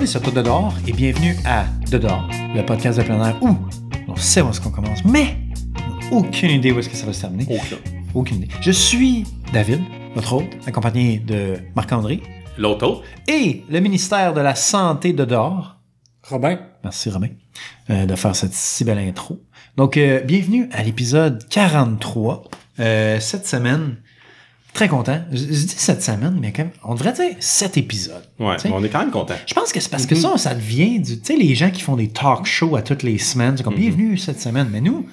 Bonjour les surtout de dehors et bienvenue à De dehors, le podcast de plein air où on sait où est-ce qu'on commence, mais on aucune idée où est-ce que ça va se terminer. Aucun. Aucune idée. Je suis David, votre hôte, accompagné de Marc-André L'autre autre. et le ministère de la Santé de dehors. Robin. Merci Romain euh, de faire cette si belle intro. Donc, euh, bienvenue à l'épisode 43. Euh, cette semaine, très content. Je, je dis cette semaine, mais quand même, on devrait dire sept épisodes. Ouais, on est quand même content. Je pense que c'est parce que ça, ça devient du. Tu sais, les gens qui font des talk shows à toutes les semaines, c'est comme bienvenue cette semaine. Mais nous,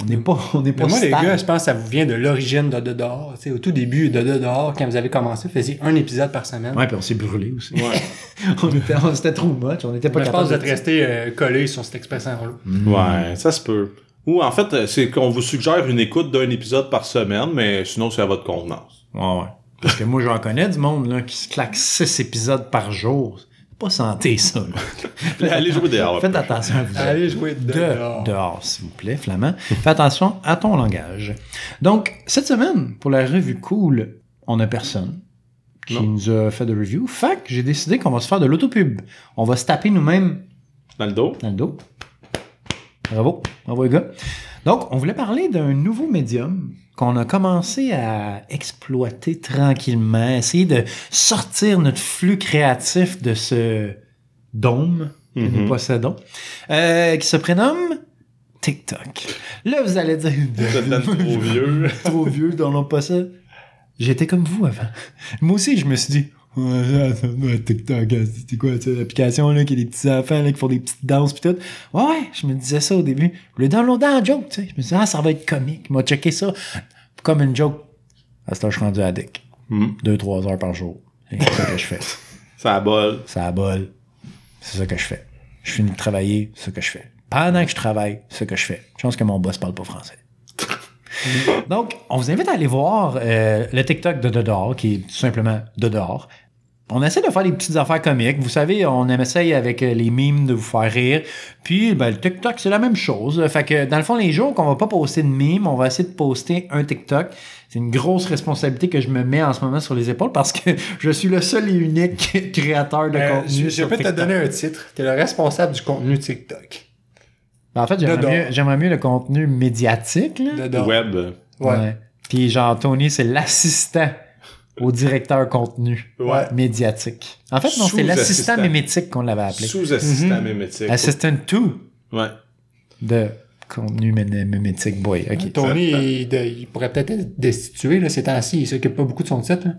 on n'est pas, on n'est pas moi, les gars, je pense que ça vous vient de l'origine de Dehors. Tu sais, au tout début de Dehors, quand vous avez commencé, vous faisiez un épisode par semaine. Ouais, puis on s'est brûlé aussi. Ouais. on était, on- trop much, on n'était pas Mais je pense capable que vous êtes de- resté euh, collé sur cette expression-là. ouais, ça se peut. Ou en fait, euh, c'est qu'on vous suggère une écoute d'un épisode par semaine, mais sinon c'est à votre convenance. Ouais, ouais. Parce que moi, j'en connais du monde là, qui se claque six épisodes par jour. Pas santé, ça. là. Allez jouer dehors. Faites attention à vous. Allez jouer De, dehors. dehors, s'il vous plaît, Flamand. Fais attention à ton langage. Donc, cette semaine, pour la revue cool, on a personne qui Non. nous a fait de review. Fait que j'ai décidé qu'on va se faire de l'autopub. On va se taper nous-mêmes Dans le dos. dans le dos. Bravo. Bravo, les gars. Donc, on voulait parler d'un nouveau médium qu'on a commencé à exploiter tranquillement, essayer de sortir notre flux créatif de ce dôme que nous Mhm. possédons, euh, qui se prénomme TikTok. Là, vous allez dire... Vous êtes même trop vieux. trop vieux dans l'on possède. J'étais comme vous avant. Moi aussi, je me suis dit, ouais, ouais, TikTok, hein, c'est quoi, tu sais, l'application, là, qui a des petits enfants, là, qui font des petites danses pis tout. Ouais, ouais, je me disais ça au début. Je le downloadais en joke, tu sais. Je me disais, ah, ça va être comique. Moi, checker ça comme une joke. À ce temps, je suis rendu addict. Hmm. Deux, trois heures par jour. C'est ça que je fais. Ça abole. Ça abole. C'est ça que je fais. Je finis de travailler, c'est ça que je fais. Pendant que je travaille, c'est ça que je fais. Je pense que mon boss parle pas français. Donc, on vous invite à aller voir euh, le TikTok de Dehors, qui est tout simplement de dehors. On essaie de faire des petites affaires comiques. Vous savez, on essaye avec euh, les mimes de vous faire rire. Puis, ben, le TikTok, c'est la même chose. Fait que, dans le fond, les jours qu'on va pas poster de mimes, on va essayer de poster un TikTok. C'est une grosse responsabilité que je me mets en ce moment sur les épaules parce que je suis le seul et unique créateur de Euh, contenu. je je sur peux te donner un titre. T'es le responsable du contenu TikTok. Ben, En fait, j'aimerais mieux, j'aimerais mieux le contenu médiatique. Là. Web. Ouais. Puis genre, Tony, c'est l'assistant au directeur contenu Ouais. médiatique. En fait, non, c'est l'assistant mémétique qu'on l'avait appelé. Sous-assistant mémétique. Assistant 2 Ouais. de contenu mé- mémétique boy. Tony, il, de- il pourrait peut-être être destitué là, ces temps-ci. Il s'occupe pas beaucoup de son titre. là.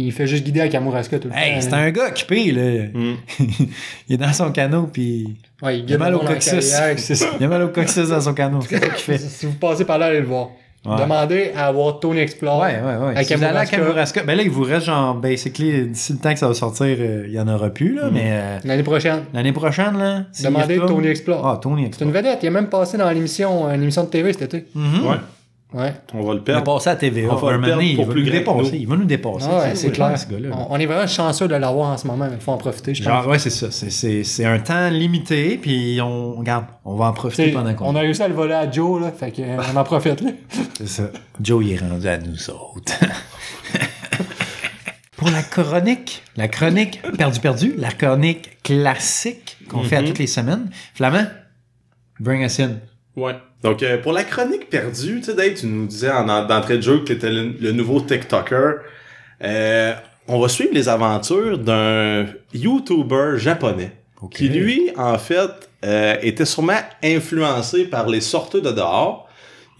Il fait juste guider à Kamouraska tout le Hey, temps. c'est un gars occupé, là. Hmm. il est dans son canot, puis Ouais, il il a mal au coccyx. c'est. Il a mal au coccyx dans son canot. C'est ça qu'il fait. Si vous passez par là, allez le voir. Ouais. Demandez à avoir Tony Explore. Ouais, ouais, ouais. À Si vous allez à Kamouraska. Ben là, il vous reste genre, basically, d'ici le temps que ça va sortir, euh, il y en aura plus, là, mais euh, L'année prochaine. l'année prochaine, là, Demandez Tony Explore. Ah, Tony C'est Explore. une vedette. Il est même passé dans l'émission, une émission de TV cet été. Ouais. Ouais. On va le Il va perdre. passer à TVA. On va le perdre donné, il pour va plus nous dépasser. nous. Il va nous dépasser. Ah ouais, C'est clair, ce gars-là. On, on est vraiment chanceux de l'avoir en ce moment, mais il faut en profiter, je pense. Genre, ouais, c'est ça. C'est- C'est c'est un temps limité, puis on, regarde, on va en profiter T'sais, pendant on qu'on. a réussi à le voler à Joe, là, fait que, euh, on en profite, là. C'est ça. Joe, il est rendu à nous autres. Pour la chronique, la chronique perdu-perdu, la chronique classique qu'on fait à Mhm. toutes les semaines. Flamand, bring us in. Ouais. Donc, euh, pour la chronique perdue, tu sais, Dave, tu nous disais en, en- d'entrée de jeu que t'étais le, le nouveau TikToker. Euh, on va suivre les aventures d'un YouTuber japonais Ok. qui, lui, en fait, euh, était sûrement influencé par les sorteurs de dehors.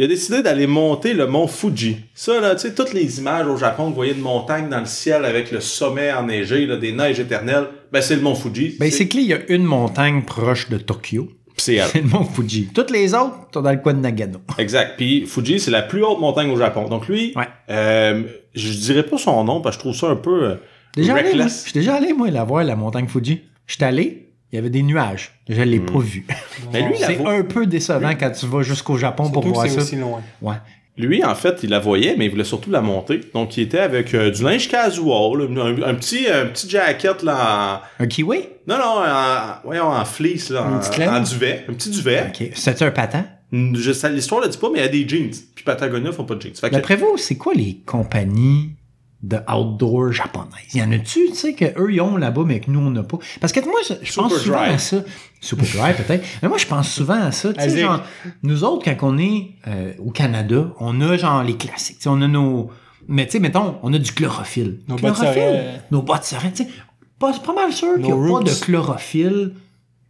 Il a décidé d'aller monter le mont Fuji. Ça, là, tu sais, toutes les images au Japon, que vous voyez de montagnes dans le ciel avec le sommet enneigé, là, des neiges éternelles, ben c'est le mont Fuji. Ben, c'est qu'il y a une montagne proche de Tokyo. C'est elle. C'est le mont Fuji. Toutes les autres sont dans le coin de Nagano. Exact. Puis Fuji, c'est la plus haute montagne au Japon. Donc lui, Ouais. euh, je dirais pas son nom parce que je trouve ça un peu euh, Déjà allé, moi. reckless. Je suis déjà allé, moi, la voir, la montagne Fuji. Je suis allé, il y avait des nuages. Je l'ai Hmm. pas vu. Mais lui, C'est un peu décevant quand tu vas jusqu'au Japon pour Surtout que voir c'est ça. aussi loin. Ouais. Lui, en fait, il la voyait, mais il voulait surtout la monter. Donc il était avec euh, du linge casual, un, un petit, un petit jacket là, en... Un kiwi? non non, en, voyons, en fleece là, en, en duvet, un petit duvet. Ok. C'était un patent? Je sais, l'histoire le dit pas, mais il y a des jeans. Puis Patagonia font pas de jeans. Fait que, D'après vous, c'est quoi les compagnies de outdoor japonaise. Il y en a-tu, tu sais, qu'eux, ils ont là-bas, mais que nous, on n'a pas? Parce que moi, je, je pense Super souvent dry. à ça. Super dry, peut-être. Mais moi, je pense souvent à ça. Tu sais, genre, nous autres, quand on est euh, au Canada, on a genre les classiques. Tu sais, on a nos... Mais tu sais, mettons, on a du chlorophylle. Nos bottes sereines. Nos bottes sereines, tu sais. Pas, c'est pas mal sûr qu'il n'y a pas de chlorophylle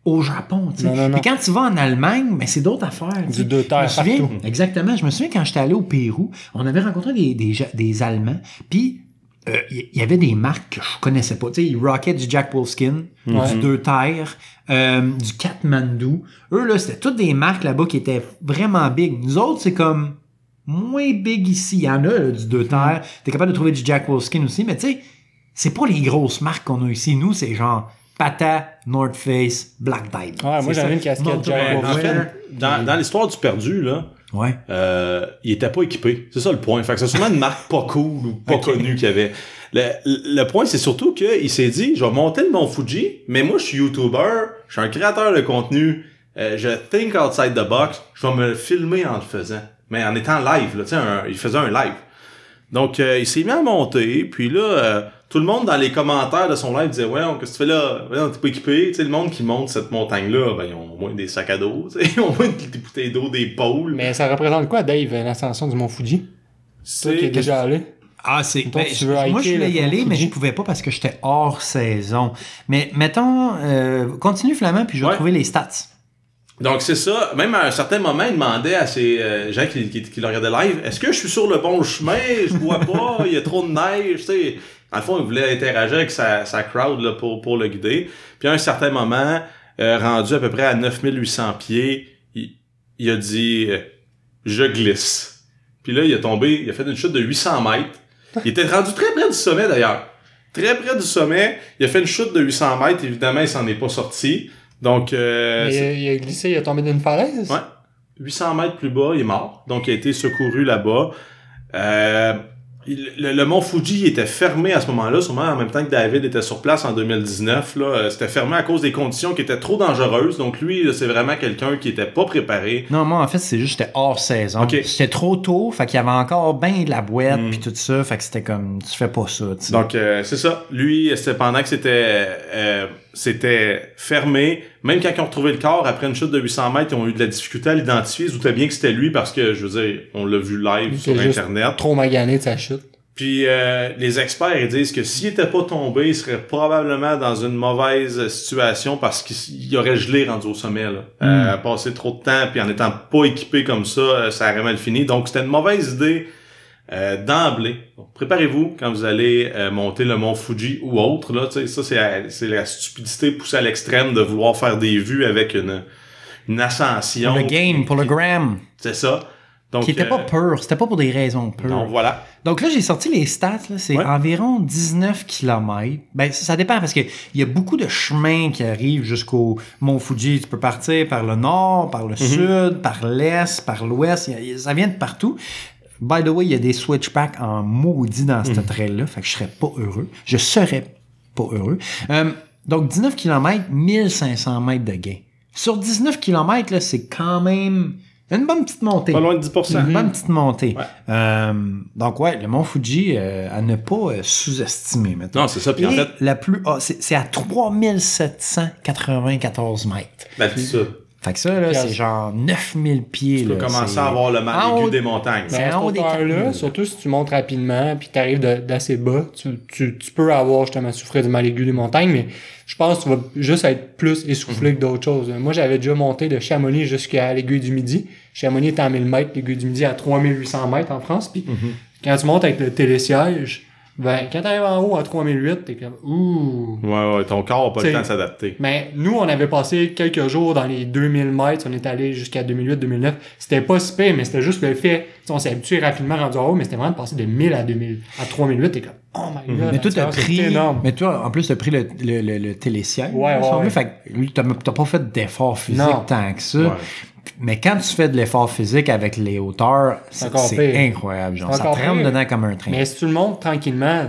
au Japon. tu sais. Non, non, non. Puis quand tu vas en Allemagne, mais c'est d'autres affaires. Du deux terres partout. Exactement. Je me souviens quand j'étais allé au Pérou, on avait rencontré des, des, Ja- des Allemands, puis euh, il y, y avait des marques que je connaissais pas. Tu sais, ils rockaient du Jack Wolfskin, du Deux Terres, euh, du Kathmandu. Eux, là, c'était toutes des marques là-bas qui étaient vraiment big. Nous autres, c'est comme moins big ici. Il y en a, là, du Deux Terres. T'es capable de trouver du Jack Wolfskin aussi, mais tu sais, c'est pas les grosses marques qu'on a ici. Nous, c'est genre Pata, North Face, Black Diamond. Ouais, moi, C'est j'avais une casquette Jack En fait, dans, dans l'histoire du perdu, là, Ouais. euh, il était pas équipé. C'est ça le point. Fait que c'est sûrement une marque pas cool ou pas connue qu'il y avait. Le, le point, c'est surtout qu'il s'est dit, je vais monter le Mont Fuji, mais moi, je suis YouTuber, je suis un créateur de contenu, euh, je think outside the box, je vais me filmer en le faisant. Mais en étant live, là, tu sais, un- il faisait un live. Donc, euh, il s'est mis à monter, puis là, euh, tout le monde dans les commentaires de son live disait, ouais, qu'est-ce que tu fais là? Ouais, t'es pas équipé. Tu sais, le monde qui monte cette montagne-là, ben, ils ont au moins des sacs à dos, ils ont au moins des bouteilles d'eau, des pôles. Mais ça représente quoi, Dave, l'ascension du Mont Fuji? Toi qui es c'est déjà allé. Ah, c'est. Ben, moi, je voulais y aller, mais je pouvais pas parce que j'étais hors saison. Mais mettons, euh, continue Flamand, puis je vais Ouais. trouver les stats. Donc c'est ça. Même à un certain moment, il demandait à ces euh, gens qui, qui, qui le regardaient live, est-ce que je suis sur le bon chemin? Je vois pas, il y a trop de neige, tu sais. Dans le fond, il voulait interagir avec sa, sa crowd là, pour, pour le guider. Puis à un certain moment, euh, rendu à peu près à 9800 pieds, il, il a dit euh, je glisse. Puis là, il est tombé, il a fait une chute de 800 mètres. Il était rendu très près du sommet d'ailleurs. Très près du sommet. Il a fait une chute de 800 mètres. Évidemment, il s'en est pas sorti. Donc, euh, c'est- euh, il a glissé, il a tombé d'une falaise? Ouais. 800 mètres plus bas, il est mort. Donc, il a été secouru là-bas. Euh, il- le, le mont Fuji était fermé à ce moment-là, sûrement en même temps que David était sur place en 2019. Là, Euh, c'était fermé à cause des conditions qui étaient trop dangereuses. Donc, lui, là, c'est vraiment quelqu'un qui était pas préparé. Non, moi, en fait, c'est juste j'étais hors saison. Ok. C'était trop tôt, fait qu'il y avait encore bien de la boîte, Mm. puis tout ça, fait que c'était comme, tu fais pas ça, tu sais. Donc, euh, c'est ça. Lui, c'était pendant que c'était euh, c'était fermé. Même quand ils ont retrouvé le corps, après une chute de 800 mètres, ils ont eu de la difficulté à l'identifier. Ils doutaient bien que c'était lui parce que, je veux dire, on l'a vu live Il sur juste Internet. Trop magané de sa chute. Puis euh, les experts ils disent que s'il était pas tombé, il serait probablement dans une mauvaise situation parce qu'il aurait gelé rendu au sommet. Là. Euh, passé trop de temps, puis en étant pas équipé comme ça, euh, ça aurait mal fini. Donc c'était une mauvaise idée euh, d'emblée. Préparez-vous quand vous allez euh, monter le mont Fuji ou autre. Là, ça c'est la, stupidité poussée à l'extrême de vouloir faire des vues avec une, une ascension. pour le game, pour le gram, C'est ça. Donc, qui était euh, pas pur, c'était pas pour des raisons pures. donc voilà. Donc là, j'ai sorti les stats, c'est Ouais. environ 19 km. Ben, ça, ça dépend parce que il y a beaucoup de chemins qui arrivent jusqu'au Mont Fuji. Tu peux partir par le nord, par le sud, par l'est, par l'ouest. Ça vient de partout. By the way, il y a des switchbacks en maudit dans cette trail-là. Fait que je serais pas heureux. Je serais pas heureux. Euh, donc, 19 km, 1500 mètres de gain. Sur 19 km, là, c'est quand même une bonne petite montée. Pas loin de 10%. Une bonne petite montée. Ouais. Euh, donc, ouais, le Mont Fuji, euh, à ne pas euh, sous-estimer, maintenant. Non, c'est ça. Puis en fait, la plus ah, c'est à 3794 mètres. d'altitude. Fait que ça, là, c'est genre 9000 pieds. Tu peux là, commencer à avoir le mal En aigu haut- des montagnes. C'est Mais à en haut cette des hauteur-là, 4000. surtout si tu montes rapidement puis tu arrives d'assez bas, tu, tu, tu peux avoir justement souffrir du mal aigu des montagnes, mais je pense que tu vas juste être plus essoufflé que d'autres choses. Moi, j'avais déjà monté de Chamonix jusqu'à l'aiguille du Midi. Chamonix est à 1000 mètres, l'aiguille du Midi à 3800 mètres en France. Puis quand tu montes avec le télésiège, ben, quand tu arrives en haut à 3008, t'es comme, ouh. Ouais, ouais, ton corps n'a pas T'sais- le temps de s'adapter. Mais nous, on avait passé quelques jours dans les 2000 mètres. On est allé jusqu'à 2008-2009. C'était pas si pire, mais c'était juste le fait. On s'est habitué rapidement rendu en haut, mais c'était vraiment de passer de 1000 à 2000. À 3008, t'es comme, oh my god. Mais toi, t'as pris. énorme. Mais toi, en plus, t'as pris le, le, le, le télésiège. Ouais, ouais, ouais. Fait que lui, t'as t'as pas fait d'effort physique Non. tant que ça. Ouais. Mais quand tu fais de l'effort physique avec les hauteurs, c'est incroyable. Genre, ça te rentre dedans comme un train. Mais si tu le montes tranquillement,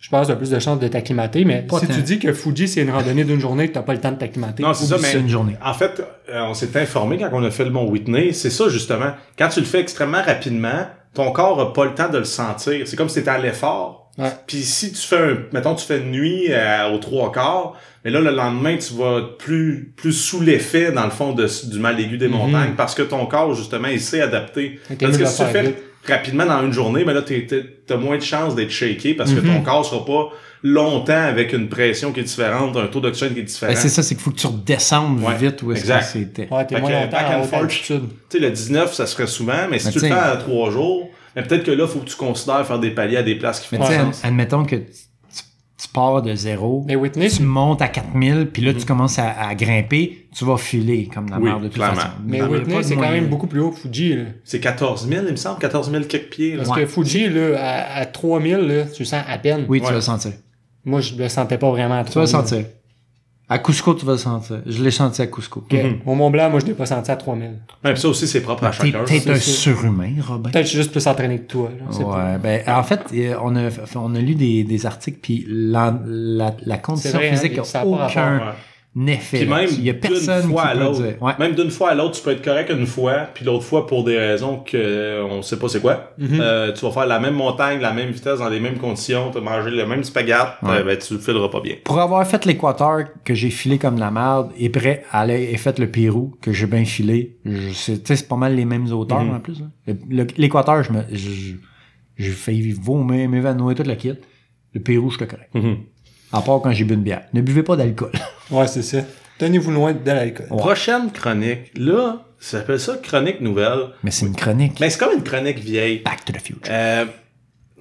je pense que t'as plus de chances de t'acclimater. Mais Pas si tant. tu dis que Fuji, c'est une randonnée d'une journée que t'as pas le temps de t'acclimater. Non, c'est ça, mais une journée. en fait, euh, on s'est informé quand on a fait le Mont Whitney, c'est ça justement. Quand tu le fais extrêmement rapidement, ton corps a pas le temps de le sentir. C'est comme si t'étais à l'effort. Ouais. Puis si tu fais un, mettons, tu fais une nuit euh, aux trois quarts, mais là, le lendemain, tu vas être plus, plus sous l'effet, dans le fond, de, du mal aigu des montagnes, parce que ton corps, justement, il s'est adapté. Parce que si tu fais vite. rapidement dans une journée, mais là, t'es- t'es- t'as moins de chances d'être shaké parce que Mhm. ton corps sera pas longtemps avec une pression qui est différente, un taux d'oxygène qui est différent. Ben, c'est ça, c'est qu'il faut que tu redescendes Ouais, vite où est-ce que exact. c'était. Ouais, t'es moins longtemps à altitude. Tu sais, le 19, ça se ferait souvent, mais si Mais tu le fais à trois jours, mais peut-être que là, faut que tu considères faire des paliers à des places qui Mais font tu sais, sens. ad- admettons que tu, pars de zéro, Mais Whitney, tu montes à 4000, puis là, tu commences à, à grimper, tu vas filer comme la. Oui, merde de toute clairement. façon. mais Il pas Whitney, c'est quand même beaucoup plus haut que Fuji. Là. C'est 14 000, il me semble, 14 000 quelques pieds. là. Parce Ouais. que Fuji, là, à, à 3000, là, tu le sens à peine. Oui, tu Ouais. vas le sentir. Moi, je le sentais pas vraiment à Tu vas le 3000. sentir. À Cusco, tu vas le sentir. Je l'ai senti à Cusco. Ok. Au Mont Blanc, moi, je l'ai pas senti à 3000. Même ça aussi, c'est propre à T'es chacun. c'est un surhumain, Robin. Peut-être que je suis juste plus entraîné que toi. là, pas. Ouais, ben, en fait, euh, on a, on a lu des, des articles, puis la, la, la condition vrai, hein, physique ça n'a aucun Ouais. Effet. Puis même. Il y a personne d'une fois qui à peut l'autre. dire. Ouais. Même d'une fois à l'autre, tu peux être correct une fois, puis l'autre fois pour des raisons que on sait pas c'est quoi. Mhm. Euh, tu vas faire la même montagne, la même vitesse, dans les mêmes conditions, tu vas manger le même spaghetti, Ouais. euh, ben, tu le fileras pas bien. Pour avoir fait l'équateur que j'ai filé comme de la merde et prêt à aller et fait le Pérou que j'ai bien filé, je- c'est tu sais, c'est pas mal les mêmes auteurs Mhm. en plus. Le- le- L'équateur, je me je- j'ai failli vomir, m'évanouir toute la kit. Le Pérou, je te correct. À part quand j'ai bu une bière. Ne buvez pas d'alcool. Ouais, c'est ça. Tenez-vous loin de l'alcool. Ouais. Prochaine chronique, là, ça s'appelle ça chronique nouvelle. Mais c'est une chronique. Mais c'est comme une chronique vieille. Back to the future. Euh,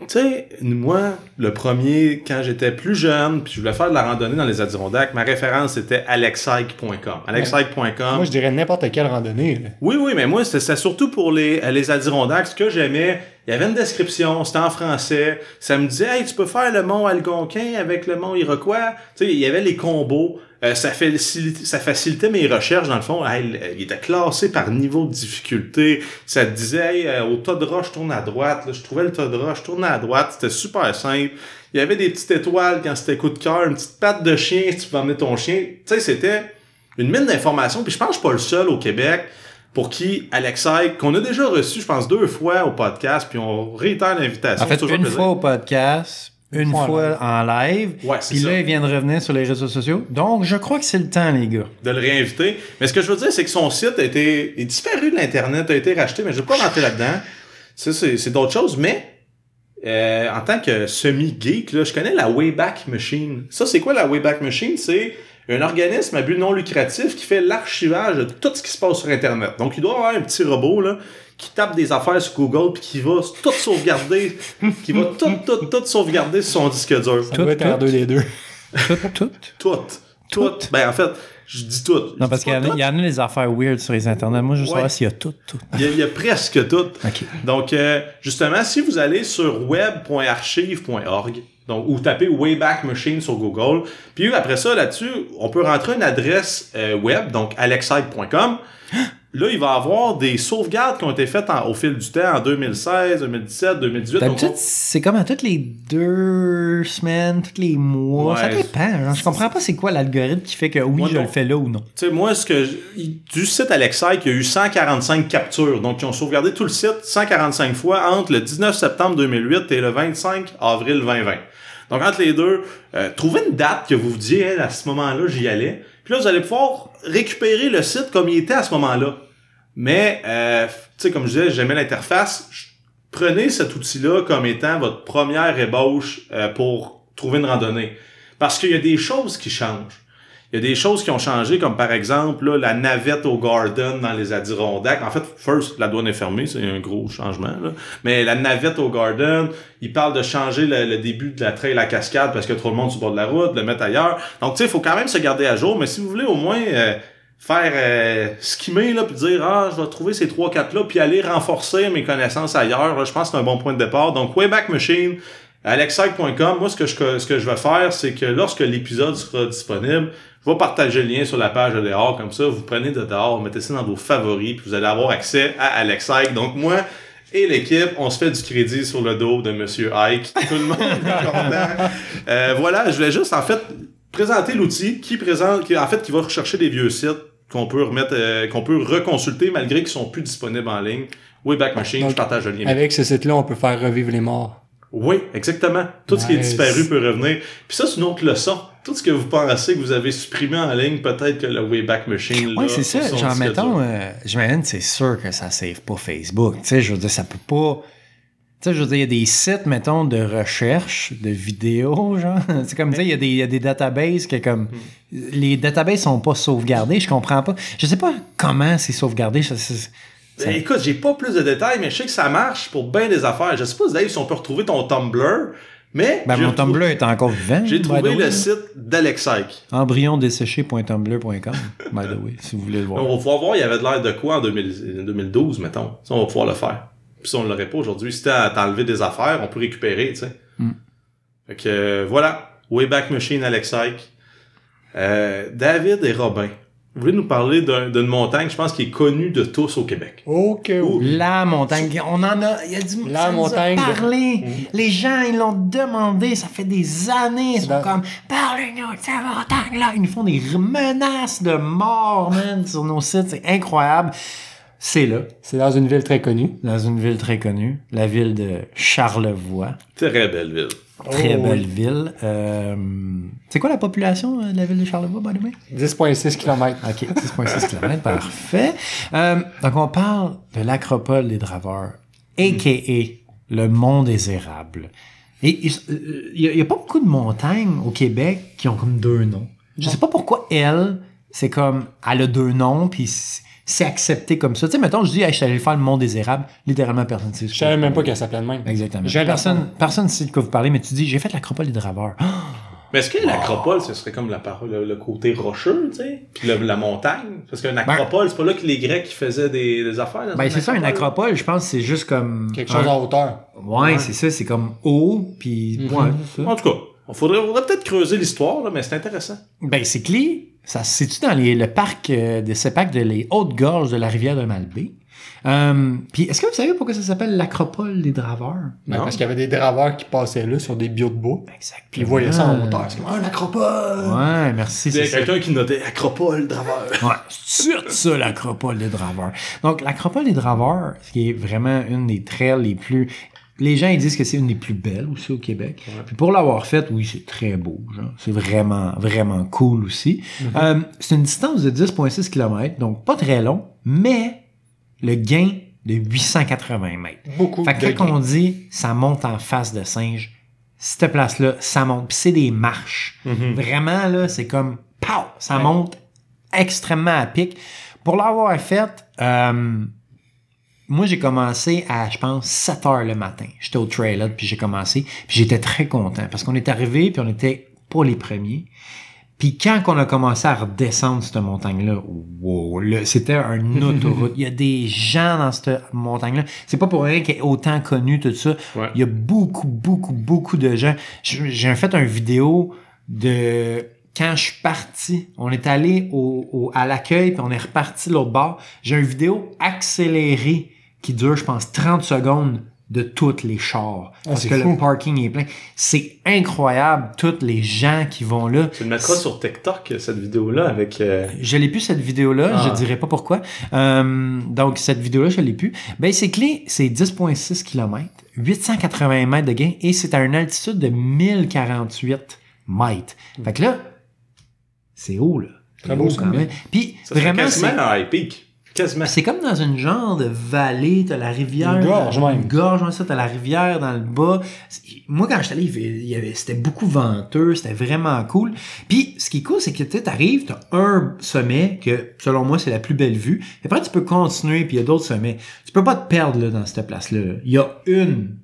tu sais, moi, le premier, quand j'étais plus jeune, puis je voulais faire de la randonnée dans les Adirondacks, ma référence c'était alexike.com. Alexike.com. Moi, je dirais n'importe quelle randonnée. là. Oui, oui, mais moi, c'était c'était surtout pour les, euh, les Adirondacks. Ce que j'aimais, il y avait une description, c'était en français. Ça me disait, hey, tu peux faire le mont Algonquin avec le mont Iroquois. Tu sais, il y avait les combos. Euh, ça, facilitait, ça facilitait mes recherches, dans le fond. Hey, il était classé par niveau de difficulté. Ça te disait, hey, euh, au tas de roche, tourne à droite. Là, je trouvais le tas de roche, tourne à droite. C'était super simple. Il y avait des petites étoiles quand c'était coup de cœur, une petite patte de chien si tu peux emmener ton chien. Tu sais, c'était une mine d'informations. Puis je pense que je suis pas le seul au Québec pour qui Alexei, qu'on a déjà reçu, je pense, deux fois au podcast, puis on réitère l'invitation. En fait, une plaisir. fois au podcast, une fois en fois en live. Ouais, c'est Puis ça. là, il vient de revenir sur les réseaux sociaux. Donc, je crois que c'est le temps, les gars. de le réinviter. Mais ce que je veux dire, c'est que son site a été est disparu de l'Internet, a été racheté, mais je vais pas rentrer là-dedans. Ça, c'est c'est d'autres choses, mais euh, en tant que semi-geek, là, je connais la Wayback Machine. Ça, c'est quoi la Wayback Machine? C'est un organisme à but non lucratif qui fait l'archivage de tout ce qui se passe sur Internet. Donc, il doit y avoir un petit robot là, qui tape des affaires sur Google puis qui va tout sauvegarder, qui va tout, tout, tout sauvegarder sur son disque dur. Ça doit être tout. R2D2. Tout, tout. Tout. Tout. Ben, en fait, je dis tout. Non, parce qu'il y, en a- tout. il y en a des affaires weird sur les internets. Moi, je veux Ouais. savoir s'il y a tout, tout. Il y, a, il y a presque tout. OK. Donc, euh, justement, si vous allez sur web.archive.org, donc ou tapez Wayback Machine sur Google, puis après ça, là-dessus, on peut rentrer une adresse euh, web, donc alexite.com. Là, il va y avoir des sauvegardes qui ont été faites en- au fil du temps en 2016, 2017, 2018. Donc, D'habitude, c'est comme à toutes les deux semaines, tous les mois. Ça dépend. genre, je comprends pas c'est quoi l'algorithme qui fait que oui, Moi je le fais là ou non. Tu sais, moi, ce que je- du site Alexite, il y a eu 145 captures. Donc, ils ont sauvegardé tout le site 145 fois entre le 19 septembre 2008 et le 25 avril 2020. Donc, entre les deux, euh, trouvez une date que vous vous dites, Hey, à ce moment-là, j'y allais. Puis là, vous allez pouvoir récupérer le site comme il était à ce moment-là. Mais, euh, tu sais, comme je disais, j'aimais l'interface. Prenez cet outil-là comme étant votre première ébauche euh, pour trouver une randonnée. Parce qu'il y a des choses qui changent. Il y a des choses qui ont changé, comme par exemple là, la navette au Garden dans les Adirondacks. En fait, first, la douane est fermée, c'est un gros changement. Là. Mais la navette au Garden, il parle de changer le, le début de la trail à cascade parce que trop de monde sur le bord de la route, le mettre ailleurs. Donc, tu sais, il faut quand même se garder à jour. Mais si vous voulez au moins euh, faire euh, skimmer, là, puis dire, ah, je vais trouver ces trois quatre là puis aller renforcer mes connaissances ailleurs, je pense que c'est un bon point de départ. Donc, Wayback Machine, alexite.com, moi, ce que, je, ce que je vais faire, c'est que lorsque l'épisode sera disponible, je vais partager le lien sur la page de dehors, comme ça, vous prenez de dehors, mettez ça dans vos favoris, puis vous allez avoir accès à Alexite. Donc, moi et l'équipe, on se fait du crédit sur le dos de Monsieur Ike. Tout le monde est content. Euh, voilà, je voulais juste, en fait, présenter l'outil qui présente, qui, en fait, qui va rechercher des vieux sites qu'on peut remettre, euh, qu'on peut reconsulter malgré qu'ils sont plus disponibles en ligne. Wayback Machine, Donc, je partage le lien. Avec ce site-là, on peut faire revivre les morts. Oui, exactement. Tout ce qui est disparu peut revenir. Puis ça, c'est une autre leçon. Tout ce que vous pensez que vous avez supprimé en ligne, peut-être que le Wayback Machine, Oui, c'est ça. Genre, mettons, euh, j'imagine, c'est sûr que ça save pas Facebook. Tu sais, je veux dire, ça peut pas. Tu sais, je veux dire, il y a des sites, mettons, de recherche de vidéos, genre. C'est comme, tu sais, il y, a des- il y a des databases que, comme. Les databases sont pas sauvegardées, je comprends pas. Je sais pas comment c'est sauvegardé. ça- ça- ça- Ben, écoute, j'ai pas plus de détails, mais je sais que ça marche pour bien des affaires. Je sais pas, Dave, si on peut retrouver ton Tumblr, mais Ben, j'ai mon Tumblr est encore vivant. J'ai trouvé way, le là. site d'Alexike. embryondesséché.tumblr.com, by the way, si vous voulez le voir. On va pouvoir voir, il y avait de l'air de quoi en 2000 2012, mettons. Ça, on va pouvoir le faire. Puis si on l'aurait pas aujourd'hui, si t'as à t'enlever des affaires, on peut récupérer, tu sais. Mm. Fait que, euh, voilà. Wayback Machine, Alexike. Euh, David et Robin. Vous voulez nous parler d'un- d'une montagne, je pense, qui est connue de tous au Québec. Ok. Ouh. La montagne, on en a, il y a du La ça nous a montagne de- parlé. Les gens, ils l'ont demandé, ça fait des années, ils sont Dans- comme, parlez-nous de cette montagne-là. Ils nous font des menaces de mort, man, sur nos sites, c'est incroyable. C'est là, C'est dans une ville très connue. dans une ville très connue, la ville de Charlevoix. Très belle ville. Très Oh, belle ville. Euh, c'est quoi la population euh, de la ville de Charlevoix, by the way? 10,6 km. OK, 6,6 km, parfait. Euh, donc, on parle de l'acropole des draveurs, a.k.a. le mont des érables. Et il n'y a, pas beaucoup de montagnes au Québec qui ont comme deux noms. Je sais pas pourquoi elle, c'est comme, elle a deux noms, puis c'est accepté comme ça. Tu sais, mettons, je dis, hey, je suis allé faire le mont des érables, littéralement, personne ne sait Je savais même pas qu'elle s'appelait de même. Exactement. Personne, personne ne sait de quoi vous parlez, mais tu dis, j'ai fait l'acropole des draveurs. Mais est-ce que l'acropole, ce serait comme la parole, le, le côté rocheux, tu sais? Puis le- la montagne? Parce qu'une acropole, c'est pas là que les Grecs faisaient des, des affaires? dans Ben, c'est ça, une acropole, je pense, c'est juste comme. Quelque un- chose en hauteur. Ouais, c'est ça, c'est comme haut, puis ouais, c'est ça. En tout cas, on faudrait, faudrait peut-être creuser l'histoire, mais c'est intéressant. Ben, c'est les- ça se situe dans les- le parc euh, de CEPAC de les Hautes-Gorges de la rivière de Malbaie. Euh, puis, est-ce que vous savez pourquoi ça s'appelle l'acropole des draveurs? Ben, Non. parce qu'il y avait des draveurs qui passaient là sur des bio de bois. Exactement. Puis ils voyaient ça en hauteur. C'est comme un acropole. Ouais, merci. Il y a quelqu'un qui notait acropole, draveur. Ouais, c'est ça l'acropole des draveurs. Donc, l'acropole des draveurs, ce qui est vraiment une des trails les plus. Les gens ils disent que c'est une des plus belles aussi au Québec. Puis pour l'avoir faite, oui, c'est très beau. C'est vraiment, vraiment cool aussi. Euh, c'est une distance de 10,6 km, donc pas très long, mais le gain de 880 mètres. Beaucoup. Fait que quand on dit ça monte en face de singe, cette place-là, ça monte. Puis c'est des marches. Vraiment, là, c'est comme pow! Ça Ouais. monte extrêmement à pic. Pour l'avoir fait, euh, moi, j'ai commencé à, je pense, 7 heures le matin. J'étais au trailer, puis j'ai commencé. Puis j'étais très content parce qu'on est arrivé, puis on était pas les premiers. Puis quand on a commencé à redescendre cette montagne-là, wow, c'était un autoroute. Il y a des gens dans cette montagne-là. C'est pas pour rien qu'elle est autant connue, tout ça. Ouais. Il y a beaucoup, beaucoup, beaucoup de gens. J'ai fait une vidéo de quand je suis parti. On est allé au, au- à l'accueil, puis on est reparti l'autre bord. J'ai une vidéo accélérée qui dure, je pense, 30 secondes de tous les chars. parce c'est que fou. le parking est plein. C'est incroyable, tous les gens qui vont là. Tu le mettras sur TikTok, cette vidéo-là, avec... euh, Je l'ai plus cette vidéo-là, Ah. je dirais pas pourquoi. Euh, donc cette vidéo-là, je l'ai plus. Basically, c'est 10.6 km, 880 mètres de gain et c'est à une altitude de 1048 mètres. Fait que là, c'est haut là. C'est Très beau, quand même. Puis ça vraiment, quasiment c'est un high peak. Quasiment. c'est comme dans une genre de vallée, t'as la rivière. Une gorge, même. Une gorge, ouais, ça, t'as la rivière dans le bas. Moi, quand j'étais allé, il y- il y avait, c'était beaucoup venteux, c'était vraiment cool. Puis, ce qui est cool, c'est que tu t'arrives, t'as un sommet que, selon moi, c'est la plus belle vue. Et après, tu peux continuer, puis il y a d'autres sommets. Tu peux pas te perdre, là, dans cette place-là. Il y a une,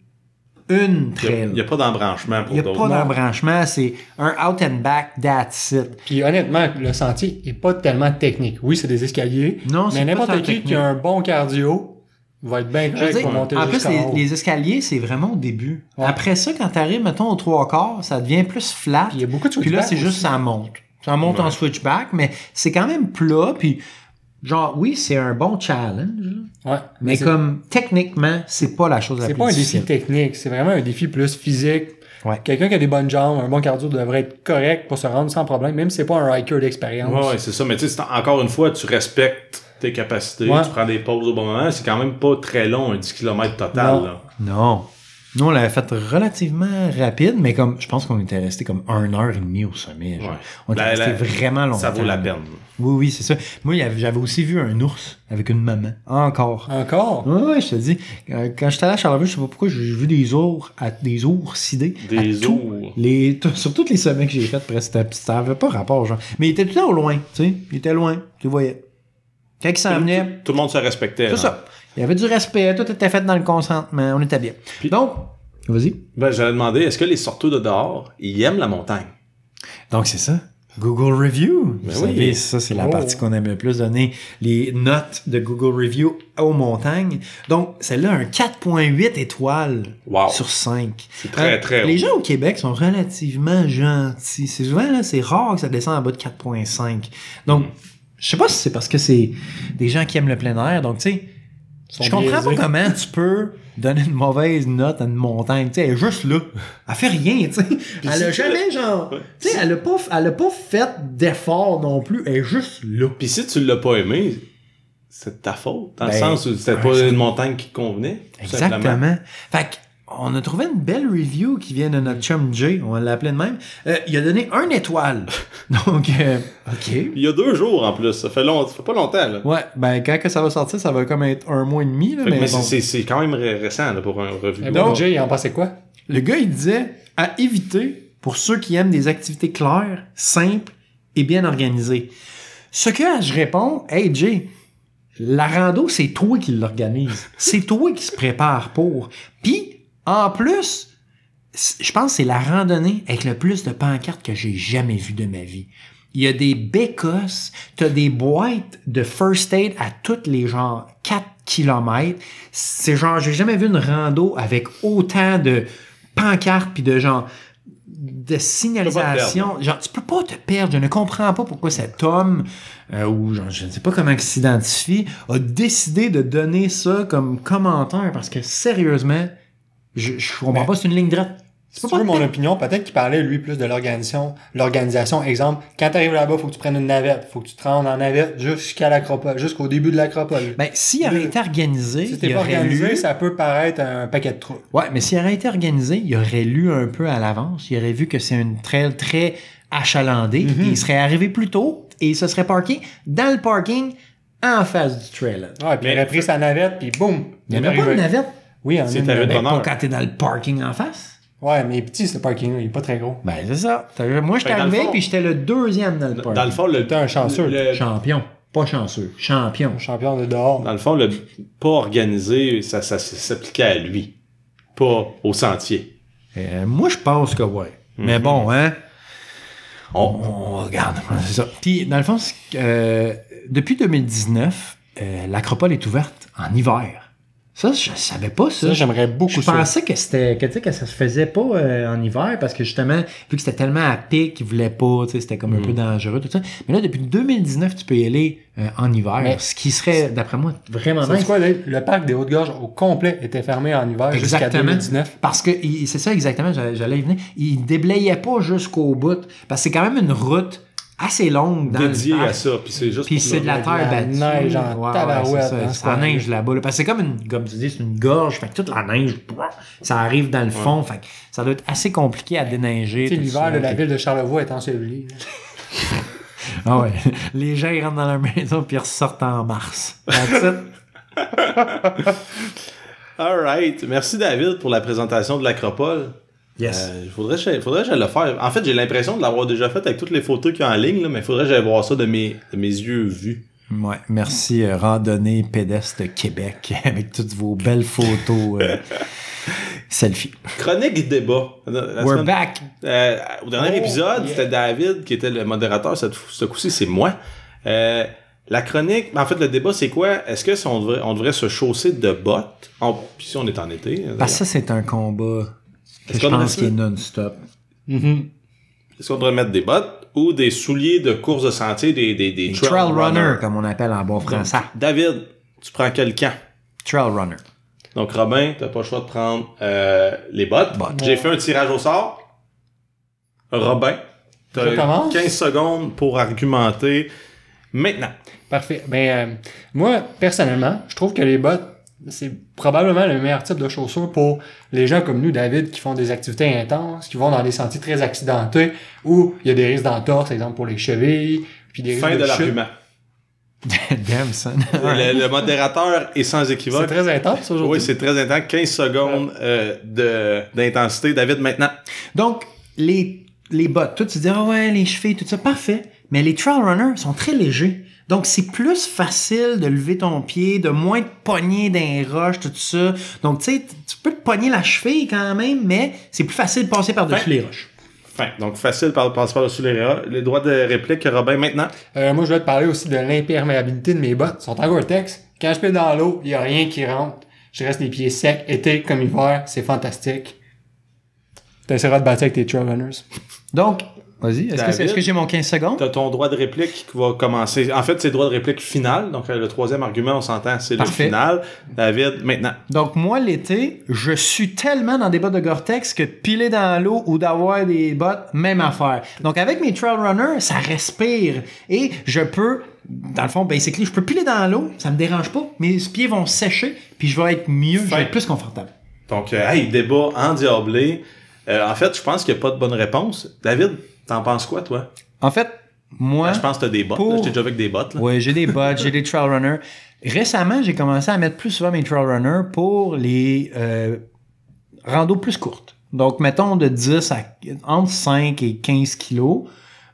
une Il n'y trail. a, pas d'embranchement Il pour y a d'autres. pas d'embranchement, c'est un out and back, that's it. Puis honnêtement, le sentier est pas tellement technique. Oui, c'est des escaliers. Non, c'est mais n'importe qui qui a un bon cardio va être bien correct pour monter en plus, les, escaliers, c'est vraiment au début. Ouais. Après ça, quand t'arrives, mettons, aux trois quarts, ça devient plus flat. Puis il y a beaucoup de Puis là, c'est juste ça monte. Ça monte en switchback, mais c'est quand même plat. Puis, genre, oui, c'est un bon challenge. Ouais. Mais c'est- comme, techniquement, c'est pas la chose la c'est plus pas un défi difficile. technique, c'est vraiment un défi plus physique. Ouais. Quelqu'un qui a des bonnes jambes, un bon cardio devrait être correct pour se rendre sans problème, même si c'est pas un hiker d'expérience. Ouais, ouais, c'est ça. Mais tu sais, c'est- encore une fois, tu respectes tes tes capacités, Ouais. tu prends des pauses au bon moment. C'est quand même pas très long, un 10 km total. Non. Là. Non. Nous, on l'avait fait relativement rapide, mais comme je pense qu'on était resté comme une heure et demie au sommet. genre. Ouais. On était resté vraiment longtemps. Ça vaut la peine. Oui, oui, c'est ça. Moi, j'avais aussi vu un ours avec une maman. Encore. Encore? Oui, oui, je te dis. Euh, Quand j'étais allé à Charlevoix, je sais pas pourquoi, j'ai vu des ours, à, des oursidés. Des ours. Les, sur tous les sommets que j'ai fait, presque, ça avait pas rapport, genre. Mais il était tout le temps au loin, tu sais. Il était loin, tu le voyais. Quand il s'en venait, Tout le monde se respectait. c'est ça. Il y avait du respect, tout était fait dans le consentement, on était bien. Puis- Donc, vas-y. Ben, j'allais demander, est-ce que les sorteux de dehors, ils aiment la montagne? Donc, c'est ça. Google Review. Vous Ben savez, oui. ça, c'est la Oh. partie qu'on aime le plus donner les notes de Google Review aux montagnes. Donc, celle-là, un 4.8 étoiles Wow. sur 5. C'est très, très haut. Les gens au Québec sont relativement gentils. C'est souvent, là, c'est rare que ça descende en bas de 4.5. Donc, Mm. je sais pas si c'est parce que c'est des gens qui aiment le plein air. Donc, tu sais, je comprends biaisés. pas comment tu peux donner une mauvaise note à une montagne. Tu sais, elle est juste là. Elle fait rien, tu sais. Elle a jamais, genre... Tu sais, elle a pas, elle a pas fait d'effort non plus. Elle est juste là. Puis si tu l'as pas aimé, c'est de ta faute. Dans le Ben, sens où c'était pas une montagne qui te convenait. simplement. Exactement. Fait que, on a trouvé une belle review qui vient de notre chum Jay, on l'appelait de même. Euh, il a donné un étoile. Donc, euh, OK. Il y a deux jours en plus. Ça fait, long... ça fait pas longtemps. Là. Ouais, ben quand que ça va sortir, ça va comme être un mois et demi. Là, mais mais bon. c'est- quand même ré- récent là, pour un revue. Mais Donc- bon, Jay, il en pensait quoi? Le gars, il disait à éviter pour ceux qui aiment des activités claires, simples et bien organisées. Ce que je réponds, hey Jay, la rando, c'est toi qui l'organise. C'est toi qui se prépare pour. Puis, en plus, je pense que c'est la randonnée avec le plus de pancartes que j'ai jamais vu de ma vie. Il y a des bécosses, t'as des boîtes de first aid à toutes les genre 4 km. C'est genre, j'ai jamais vu une rando avec autant de pancartes puis de genre de signalisation. Genre, tu peux pas te perdre. Je ne comprends pas pourquoi cet homme, euh, ou genre, je ne sais pas comment il s'identifie, a décidé de donner ça comme commentaire parce que sérieusement, je, je comprends Mais- pas, c'est une ligne droite. Si tu veux pas mon opinion, peut-être qu'il parlait lui plus de l'organisation. L'organisation, exemple, quand tu arrives là-bas, faut que tu prennes une navette. Faut que tu te rendes en navette jusqu'à l'acropole, jusqu'au début de l'acropole. Ben, s'il aurait Le- été organisé, si il t'es pas aurait organisé, lu... ça peut paraître un paquet de trous. Ouais, mais s'il aurait été organisé, il aurait lu un peu à l'avance. Il aurait vu que c'est une trail très achalandée. Mhm. et il serait arrivé plus tôt et il se serait parké dans le parking en face du trailer. Ouais, puis Mais- il aurait pris sa navette, puis boum! Il n'y en est a pas de navette. Oui, en C'est une bonheur. Pas quand t'es dans le parking en face. Ouais, mais il est petit, ce parking-là, il est pas très gros. Ben, c'est ça. Moi, j'étais le arrivé fond- puis j'étais le deuxième dans le parking. Dans le fond, le, T'es un chanceux. le- Champion. Pas chanceux. Champion. Champion de dehors. dans le fond, le pas organisé, ça, ça s'appliquait à lui, pas au sentier. Euh, moi, je pense que ouais. Mais bon, hein. On, on regarde. C'est ça. Puis, dans le fond, euh, depuis 2019, euh, l'Acropole est ouverte en hiver. Ça, je savais pas ça. Ça, j'aimerais beaucoup je ça. pensais que c'était que, que ça se faisait pas euh, en hiver parce que justement, vu que c'était tellement à pic qu'ils voulaient pas, c'était comme un peu dangereux, tout ça. Mais là, depuis 2019, tu peux y aller euh, en hiver. Mais- ce qui serait, d'après moi, vraiment nice. quoi, Dave? Le parc des Hautes-Gorges au complet était fermé en hiver jusqu'à Exactement. 2019. Parce que c'est ça exactement, j'allais j'allais y venir. Il déblayait pas jusqu'au bout. Parce que c'est quand même une route assez longue dans Dédié le à ça, puis c'est juste Puis pour c'est de la terre la battue. neige en tabarouette c'est ça, la coin-là. neige là-bas. là. Parce que c'est comme une, comme tu dis, c'est une gorge. Fait que toute la neige, ça arrive dans le fond. Fait que ça doit être assez compliqué à déneiger. L'hiver ça. de la ville de Charlevoix est ensevelie. Ah ouais. Les gens, ils rentrent dans leur maison puis ils ressortent en mars. Alright. Merci David pour la présentation de l'Acropole. Yes. Euh, faudrait, que j'aille- faudrait que j'aille le faire. En fait, j'ai l'impression de l'avoir déjà fait avec toutes les photos qu'il y a en ligne, là, mais faudrait que j'aille voir ça de mes, de mes yeux vus. Ouais, merci euh, Randonnée Pédestre Québec avec toutes vos belles photos euh, selfie. Chronique débat. La We're semaine- back. Euh, au dernier Oh, épisode, yeah. c'était David qui était le modérateur. Cette, ce coup-ci, c'est moi. Euh, la chronique, en fait, le débat, c'est quoi? Est-ce que si on devrait, on devrait se chausser de bottes? Puis si on est en été. euh, Parce que ça, c'est un combat que Est-ce je qu'on devrait pense se- qu'il est non-stop. Mhm. Est-ce qu'on devrait mettre des bottes ou des souliers de course de sentier, des, des, des trail, trail runner, runners? comme on appelle en bon français. David, tu prends quel camp? Trail runner. Donc, Robin, t'as pas le choix de prendre euh, les bottes. Bottes. J'ai fait un tirage au sort. Robin, Je t'as commence? 15 secondes pour argumenter. maintenant. Parfait. Ben, euh, moi, personnellement, je trouve que les bottes, c'est probablement le meilleur type de chaussures pour les gens comme nous, David, qui font des activités intenses, qui vont dans des sentiers très accidentés, où il y a des risques d'entorse, exemple pour les chevilles, puis des risques Fin de chute. l'argument. Damn, son. Le, le modérateur est sans C'est équivoque. très intense aujourd'hui. Oui, c'est très intense. 15 secondes euh, de d'intensité. David, maintenant. Donc, les, les bottes, toi, tu dis, ah ouais, les chevilles, tout ça, parfait. Mais les trail runners sont très légers. Donc, c'est plus facile de lever ton pied, de moins te pogner dans les roches, tout ça. Donc, tu sais, tu peux te pogner la cheville quand même, mais c'est plus facile de passer par-dessus les roches. Fin. Donc, facile par passer par-dessus les, ra- les droits de réplique. Robin, maintenant. Euh, moi, je vais te parler aussi de l'imperméabilité de mes bottes. Elles sont en Gore-Tex. Quand je pile dans l'eau, il n'y a rien qui rentre. Je reste les pieds secs, été comme hiver. C'est fantastique. Tu essaieras de battre avec tes trail runners. Donc, vas-y, est-ce que, j'ai mon 15 secondes? T'as ton droit de réplique qui va commencer. En fait, c'est le droit de réplique final. Donc, euh, le troisième argument, on s'entend, c'est le final. David, maintenant. Donc, moi, l'été, je suis tellement dans des bottes de Gore-Tex que de piler dans l'eau ou d'avoir des bottes, même affaire. Donc, avec mes trail runners, ça respire. Et je peux, dans le fond, basically, je peux piler dans l'eau, ça me dérange pas. Mes pieds vont sécher, puis je vais être mieux, je vais être plus confortable. Donc, euh, hey, débat endiablé. Euh, en fait, je pense qu'il n'y a pas de bonne réponse. David, t'en penses quoi, toi? En fait, moi, Je pense que t'as des bottes. pour- déjà avec des bottes. Là. ouais, j'ai des bottes, j'ai des trail runners. Récemment, j'ai commencé à mettre plus souvent mes trail runners pour les euh, randos plus courtes. Donc, mettons de 10 à entre 5 et 15 kilos,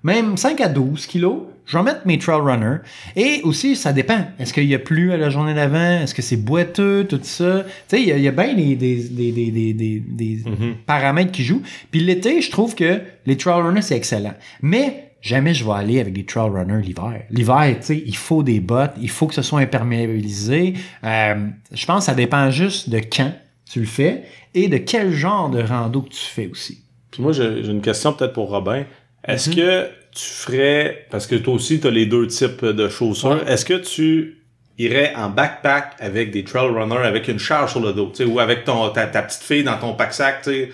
même 5 à 12 kilos, je vais mettre mes trail runners. Et aussi, ça dépend. Est-ce qu'il y a plu à la journée d'avant? Est-ce que c'est boiteux, tout ça? Tu sais, il y a, il y a bien des, des, des, des, des, des, des paramètres qui jouent. Puis l'été, je trouve que les trail runners, c'est excellent. Mais jamais je vais aller avec des trail runners l'hiver. L'hiver, tu sais, il faut des bottes, il faut que ce soit imperméabilisé. Euh, je pense que ça dépend juste de quand tu le fais et de quel genre de rando que tu fais aussi. Puis moi, j'ai j'ai une question peut-être pour Robin. Est-ce Mhm. que tu ferais, parce que toi aussi, tu as les deux types de chaussures, Ouais. est-ce que tu irais en backpack avec des trail runners avec une charge sur le dos, tu sais, ou avec ton, ta, ta petite fille dans ton pack-sac, tu sais,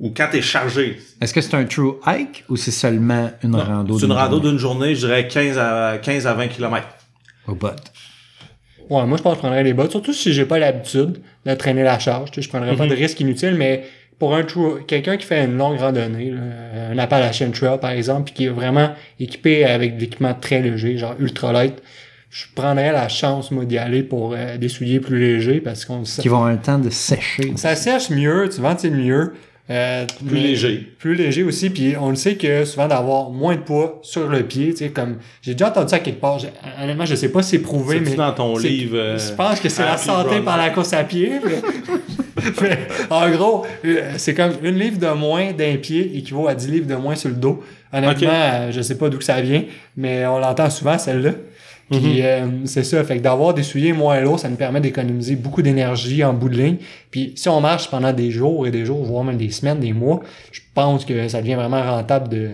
ou quand t'es chargé? Est-ce que c'est un true hike ou c'est seulement une Non, rando C'est une rando d'une journée, je dirais 15 à, 15 à 20 km. Aux bottes. Ouais, moi, je pense que je prendrais les bottes, surtout si j'ai pas l'habitude de traîner la charge. Tu sais, je prendrais pas de risque inutile, mais pour un trou- quelqu'un qui fait une longue randonnée, là, un Appalachian Trail, par exemple, puis qui est vraiment équipé avec de l'équipement très léger, genre ultra light, je prendrais la chance, moi, d'y aller pour euh, des souliers plus légers, parce qu'on Qui vont avoir le temps de sécher. ça sèche mieux, tu ventiles mieux. euh, Plus mais- léger. Plus léger aussi, puis on le sait que souvent d'avoir moins de poids sur le pied, tu sais, comme j'ai déjà entendu ça quelque part. J'ai- Honnêtement, je sais pas si c'est prouvé, mais dans ton livre, euh, je pense que c'est la santé Runner? par la course à pied. mais- mais en gros, euh, c'est comme une livre de moins d'un pied équivaut à 10 livres de moins sur le dos. Honnêtement, Ok. euh, je sais pas d'où que ça vient, mais on l'entend souvent celle-là. Puis euh, c'est ça, fait que d'avoir des souliers moins lourds, ça nous permet d'économiser beaucoup d'énergie en bout de ligne. Puis si on marche pendant des jours et des jours, voire même des semaines, des mois, je pense que ça devient vraiment rentable de,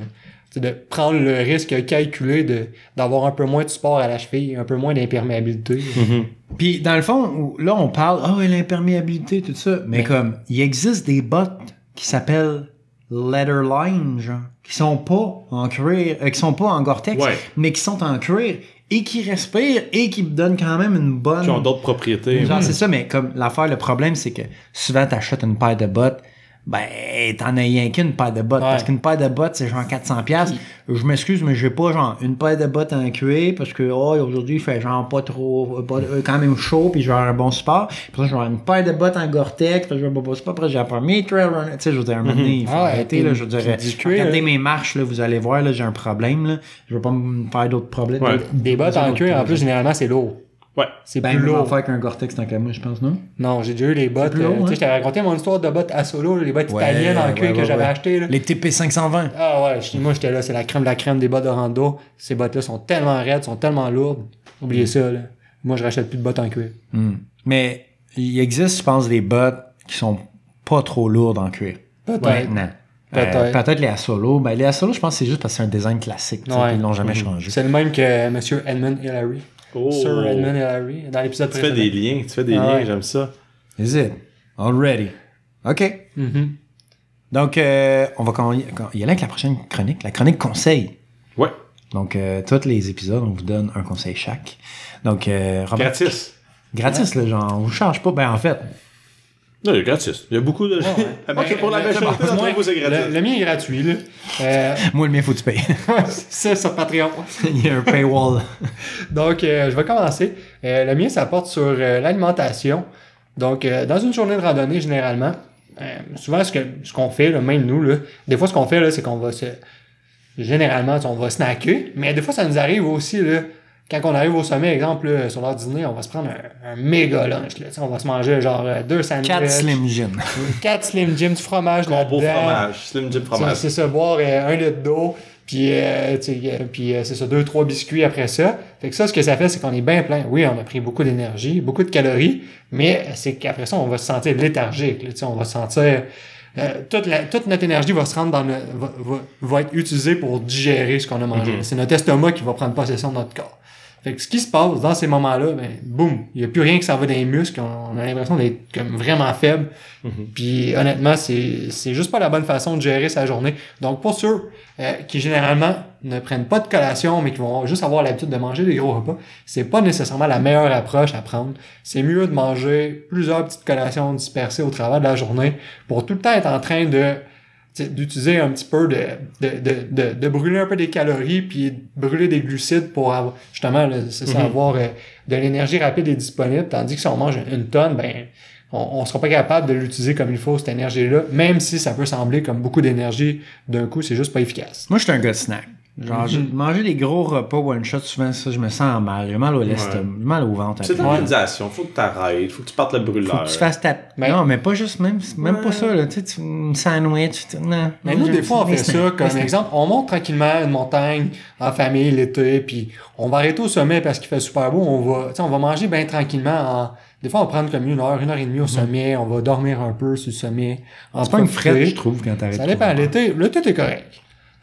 de prendre le risque calculé de d'avoir un peu moins de support à la cheville, un peu moins d'imperméabilité. Mhm. Puis dans le fond, là on parle, ah ouais, l'imperméabilité, tout ça. Mais Ouais. comme, il existe des bottes qui s'appellent Leatherline, genre, qui sont pas en cuir, euh, qui sont pas en Gore-Tex, Ouais. mais qui sont en cuir et qui respirent et qui donnent quand même une bonne. Qui ont d'autres propriétés. Genre, c'est ça, mais comme l'affaire, le problème, c'est que souvent, t'achètes une paire de bottes, ben, t'en as rien qu'une paire de bottes. Ouais. Parce qu'une paire de bottes, c'est genre 400$. piastres. Je m'excuse, mais j'ai pas genre une paire de bottes en cuir parce que, oh, aujourd'hui, il fait genre pas trop, pas, euh, quand même chaud, puis je vais avoir un bon sport. Puis ça, je vais avoir une paire de bottes en Gore-Tex, puis je vais avoir un bon sport. Après, j'ai un mes trail runner. Tu sais, je veux dire, un moment donné, il faut Ah ouais, arrêter, là. Je du cuir, regardez mes marches, là, vous allez voir, là, j'ai un problème, là. Je veux pas me faire d'autres problèmes. Ouais. Des bottes en cuir, en plus, généralement, c'est lourd. Ouais. C'est Ben, plus lourd. affaire qu'un Gore-Tex tant qu'à moi, je pense, non? Non, j'ai déjà eu les bottes. euh, hein? sais, je t'avais raconté mon histoire de bottes à solo, les bottes Ouais, italiennes en cuir ouais, que ouais, j'avais achetées. là. Les TP 520. Ah ouais, je- moi j'étais là, c'est la crème de la crème des bottes de rando. Ces bottes-là sont tellement raides, sont tellement lourdes. Oubliez ça, là. Moi, je rachète plus de bottes en cuir. Hmm. Mais il existe, je pense, des bottes qui sont pas trop lourdes en cuir. Peut-être. Maintenant. Peut-être. Euh, Peut-être les Asolo. Ben, les Asolo, je pense que c'est juste parce que c'est un design classique. Ils l'ont jamais Mhm. changé. C'est le même que Monsieur Edmund Hillary. Oh. Sir Edmund Hillary, dans l'épisode Tu fais précédent. des liens, tu fais des Ah liens, ouais. j'aime ça. Is it? Already. OK. Mhm. Donc, euh, on va y aller avec la prochaine chronique. La chronique conseil. Ouais. Donc, euh, tous les épisodes, on vous donne un conseil chaque. Donc, euh, Robert- Gratis. Gratis, là, genre, on vous charge pas. Ben, en fait, Non, il est gratis. Il y a beaucoup de. Ben, Ok, pour la le- majorité le- d'entre vous, c'est le, gratis. le mien est gratuit, là. Euh, moi, le mien, faut que tu payes. c'est sur Patreon. Il y a un paywall. Donc, euh, je vais commencer. Euh, le mien, ça porte sur euh, l'alimentation. Donc, euh, dans une journée de randonnée, généralement, euh, souvent, ce que ce qu'on fait, là, même nous, là, des fois, ce qu'on fait, là, c'est qu'on va se... Généralement, on va snacker, mais des fois, ça nous arrive aussi, là, quand on arrive au sommet, exemple, là, sur l'heure dîner, on va se prendre un, un méga lunch. Là, Tu sais, on va se manger genre euh, deux sandwichs. 4 Slim Jim. Quatre Slim Jim, du fromage Combo fromage. Slim Jim fromage. C'est ça, boire euh, un litre d'eau, puis, euh, tu sais, euh, puis euh, c'est ça, deux, trois biscuits après ça. Fait que ça, ce que ça fait, c'est qu'on est bien plein. Oui, on a pris beaucoup d'énergie, beaucoup de calories, mais c'est qu'après ça, on va se sentir léthargique. là, tu sais, on va se sentir... euh, toute, la- toute notre énergie va se rendre dans le, va, va- va être utilisée pour digérer ce qu'on a mangé. Mhm. C'est notre estomac qui va prendre possession de notre corps. Fait que ce qui se passe dans ces moments-là, ben, boum, il n'y a plus rien qui s'en va dans les muscles. On, a l'impression d'être comme vraiment faible. Mhm. Puis honnêtement, c'est c'est juste pas la bonne façon de gérer sa journée. Donc pour ceux euh, qui généralement ne prennent pas de collation, mais qui vont juste avoir l'habitude de manger des gros repas, c'est pas nécessairement la meilleure approche à prendre. C'est mieux de manger plusieurs petites collations dispersées au travers de la journée pour tout le temps être en train de d'utiliser un petit peu de, de, de, de, de brûler un peu des calories puis brûler des glucides pour avoir justement là, avoir euh, de l'énergie rapide et disponible. Tandis que si on mange une tonne ben on, on sera pas capable de l'utiliser comme il faut cette énergie là même si ça peut sembler comme beaucoup d'énergie d'un coup c'est juste pas efficace. Moi, je suis un gars snack. Genre, Mhm. manger des gros repas one shot, souvent, ça, je me sens mal. J'ai mal au l'estomac, mal au ventre. C'est de l'organisation. Faut que t'arrêtes. Faut que tu partes le Faut brûleur. que tu fasses ta. Mais- Non, mais pas juste, même, même Ouais. pas ça, là. Tu sais, tu- un sandwich. tu- Non. Mais nous, des fois, on fait ça comme exemple. On monte tranquillement une montagne en famille l'été, puis on va arrêter au sommet parce qu'il fait super beau. On va, tu sais, on va manger bien tranquillement. En... Des fois, on va prendre comme une heure, une heure et demie au sommet. On va dormir un peu sur le sommet. En Mm. C'est pas une frette, je trouve, quand t'arrêtes. Ça dépend. L'été, l'été, t'es correct.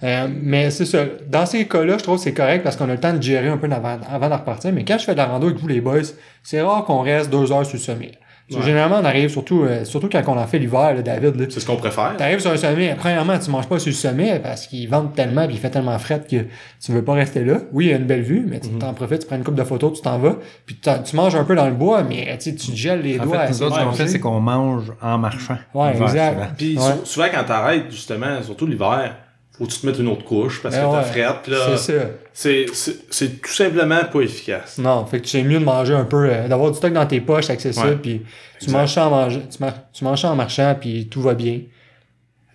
Euh, mais c'est ça. Dans ces cas-là, je trouve que c'est correct parce qu'on a le temps de gérer un peu avant, avant de repartir. Mais quand je fais de la rando avec vous, les boys, c'est rare qu'on reste deux heures sur le sommet. Ouais. Généralement, on arrive surtout, euh, surtout quand on en fait l'hiver, là, David. Là, C'est ce qu'on préfère. T'arrives sur un sommet, premièrement, tu manges pas sur le sommet parce qu'il vente tellement puis il fait tellement fret que tu veux pas rester là. Oui, il y a une belle vue, mais tu t'en profites, tu prends une coupe de photos, tu t'en vas, puis tu manges un peu dans le bois, mais tu tu te gèles les En doigts. fait, à nous autres, ce qu'on fait, c'est qu'on mange en marchant. Ouais, exact. Puis Ouais. souvent, quand t'arrêtes, justement, surtout l'hiver, faut que tu te mettes une autre couche parce Ben que t'as frette. Là, C'est ça. c'est, c'est, c'est tout simplement pas efficace. Non, fait que tu sais mieux de manger un peu, euh, d'avoir du stock dans tes poches accessible, puis tu manges ça en mangeant, tu, mar- tu manges ça en marchant, puis tout va bien.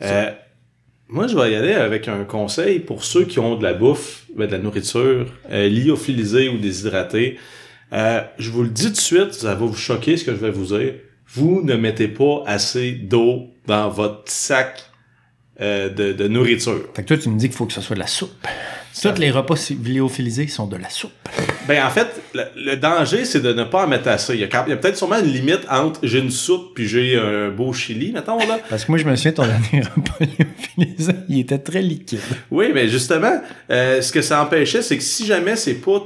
Euh, moi, je vais y aller avec un conseil pour ceux qui ont de la bouffe, ben, de la nourriture euh, lyophilisée ou déshydratée. Euh, je vous le dis tout de suite, ça va vous choquer ce que je vais vous dire. Vous ne mettez pas assez d'eau dans votre sac euh, de, de nourriture. Fait que toi, tu me dis qu'il faut que ce soit de la soupe. Tous les repas lyophilisés sont de la soupe. Ben en fait, le, le danger, c'est de ne pas en mettre assez. Il y a, quand- il y a peut-être sûrement une limite entre j'ai une soupe puis j'ai un beau chili, mettons là. Parce que moi, je me souviens, ton dernier repas lyophilisé, il était très liquide. Oui, mais justement, euh, ce que ça empêchait, c'est que si jamais c'est pas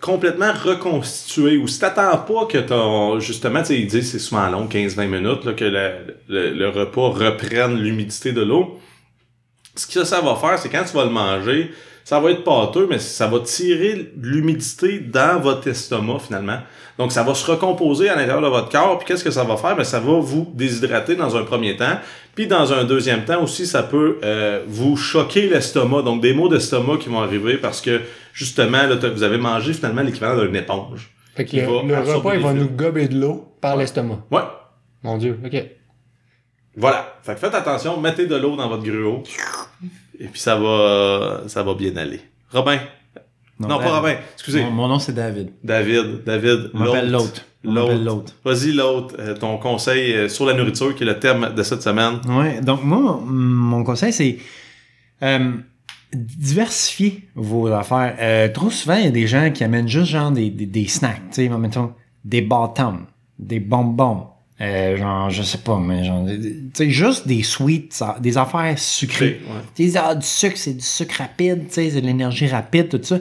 complètement reconstitué ou si t'attends pas que ton justement tu sais ils disent c'est souvent long 15-20 minutes là, que le, le, le repas reprenne l'humidité de l'eau ce que ça va faire c'est quand tu vas le manger ça va être pâteux mais ça va tirer l'humidité dans votre estomac finalement. Donc ça va se recomposer à l'intérieur de votre corps puis qu'est-ce que ça va faire? Ben ça va vous déshydrater dans un premier temps puis dans un deuxième temps aussi ça peut euh, vous choquer l'estomac. Donc des maux d'estomac qui vont arriver parce que justement là, vous avez mangé finalement l'équivalent d'une éponge. Fait que le, va le repas, il va nous gober de l'eau par l'estomac. ouais. Mon Dieu, ok. Voilà. Fait que faites attention, mettez de l'eau dans votre gruau. Et puis ça va ça va bien aller. Robin? Non, pas. Robin. Excusez. Mon, mon nom, c'est David. David. David. L'autre. L'autre. Vas-y, l'autre. Euh, ton conseil euh, sur la nourriture, qui est le thème de cette semaine. Ouais, donc moi, mon conseil, c'est euh, diversifier vos affaires. Euh, trop souvent, il y a des gens qui amènent juste genre des, des, des snacks, tu sais, mettons, des bâtons, des bonbons, euh, genre, je sais pas, mais genre, tu sais, juste des sweets, des affaires sucrées. Tu sais, ah, du sucre, c'est du sucre rapide, tu sais, c'est de l'énergie rapide, tout ça.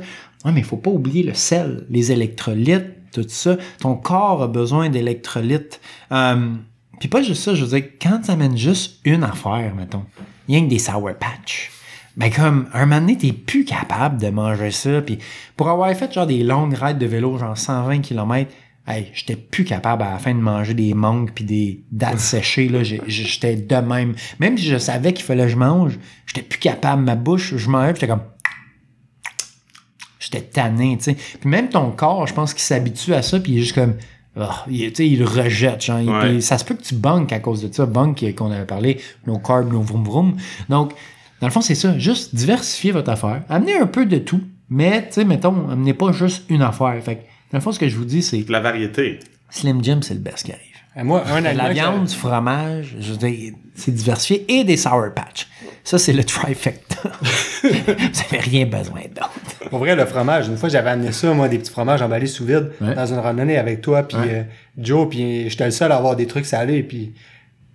Ouais, mais il faut pas oublier le sel, les électrolytes, tout ça. Ton corps a besoin d'électrolytes. Euh, puis pas juste ça, je veux dire, quand tu amènes juste une affaire, mettons, rien que des Sour Patch, Ben comme, un moment donné, t'es plus capable de manger ça. Puis pour avoir fait genre des longues rides de vélo, genre 120 km, hey, j'étais plus capable à la fin de manger des mangues puis des dattes séchées. Là, j'étais de même. Même si je savais qu'il fallait que je mange, j'étais plus capable. Ma bouche, je mangeais, j'étais comme... J'étais tanné, tu sais. Puis même ton corps, je pense qu'il s'habitue à ça, puis il est juste comme... ah, il, tu sais, il le rejette. Genre, Ouais. puis ça se peut que tu bunks à cause de ça. Bunk, euh, qu'on avait parlé, nos carbs, nos vroom vroom. Donc, dans le fond, c'est ça. Juste diversifier votre affaire. Amenez un peu de tout. Mais, tu sais, mettons, amenez pas juste une affaire. Fait que, dans le fond, ce que je vous dis, c'est la variété. Slim Jim, c'est le best qui arrive. Euh, Moi, un De la que- viande, du fromage, je veux dire, c'est diversifié. Et des Sour Patch. Ça, c'est le trifecta. Vous n'avez rien besoin d'autre. Pour vrai, le fromage, une fois, j'avais amené ça, moi, des petits fromages emballés sous vide Ouais. dans une randonnée avec toi, puis Ouais. euh, Joe, puis j'étais le seul à avoir des trucs salés, puis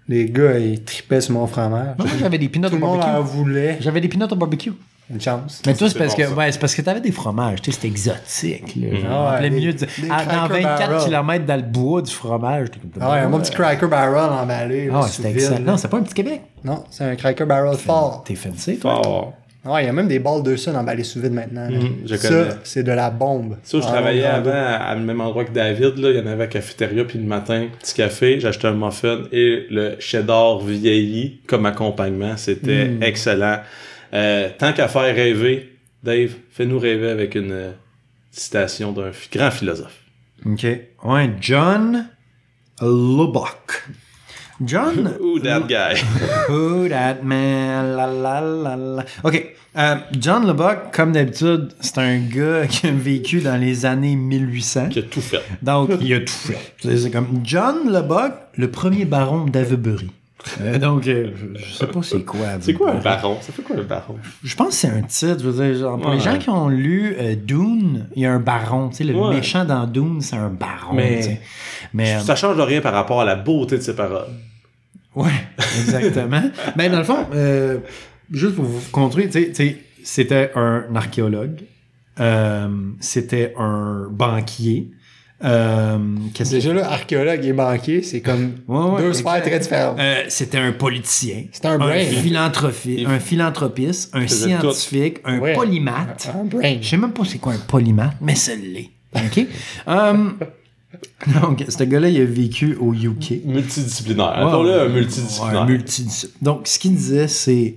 les gars, ils tripaient sur mon fromage. Moi, j'avais des Tout au le monde en barbecue. voulait. J'avais des peanuts au barbecue. Une chance. Mais toi, c'est parce bon, que ça. ouais, c'est parce que t'avais des fromages, tu sais, c'était exotique. Là, genre, Ah ouais, en plein des- milieu du- des à- dans Cracker 24 Barrel. km dans le bois du fromage. Ah ouais, un bon petit Cracker Barrel emballé. là, Ah c'était excellent. Non, c'est pas un petit Québec. Non, c'est un Cracker Barrel fort. T'es fancy, toi. Fort. Ouais, il y a même des balles de sun emballées sous vide maintenant. Mhm, je ça, c'est de la bombe. Ça, je Ah, travaillais avant à, à le même endroit que David. Là. Il y en avait à la cafétéria, puis le matin, petit café, j'achetais un muffin et le cheddar vieilli comme accompagnement. C'était Mm. excellent. Euh, tant qu'à faire rêver, Dave, fais-nous rêver avec une euh, citation d'un grand philosophe. OK. Ouais, John Lubbock. John Ooh, that guy? Who that man? La la la la. OK. Euh, John Lubbock, comme d'habitude, c'est un gars qui a vécu dans les années 1800. qui a tout fait. Donc, il a tout fait. C'est comme John Lubbock, le premier baron d'Avebury. Euh, donc, euh, je, je sais pas c'est quoi. C'est quoi un baron? Ça fait quoi un baron? Je pense que c'est un titre. Je veux dire, genre, pour les gens qui ont lu euh, Dune, il y a un baron. Tu sais, le Ouais. méchant dans Dune, c'est un baron. Mais- tu sais. Mais, Ça change rien par rapport à la beauté de ses paroles. Ouais, exactement. Mais dans le fond, juste pour vous contrer, tu sais, c'était un archéologue, c'était un banquier. Euh, qu'est-ce que- Déjà là, archéologue et banquier, c'est comme Ouais, ouais, deux sphères très différentes. Euh, c'était un politicien. C'était un brain. philanthropie, Il- un philanthropiste, un tout. scientifique, un Ouais. polymathe. Un brain. Je sais même pas c'est quoi un polymathe, mais c'est l'est. OK? Um, donc, ce gars-là, il a vécu au UK. Multidisciplinaire. Un ouais, multidisciplinaire. multidiscip- Donc, ce qu'il disait, c'est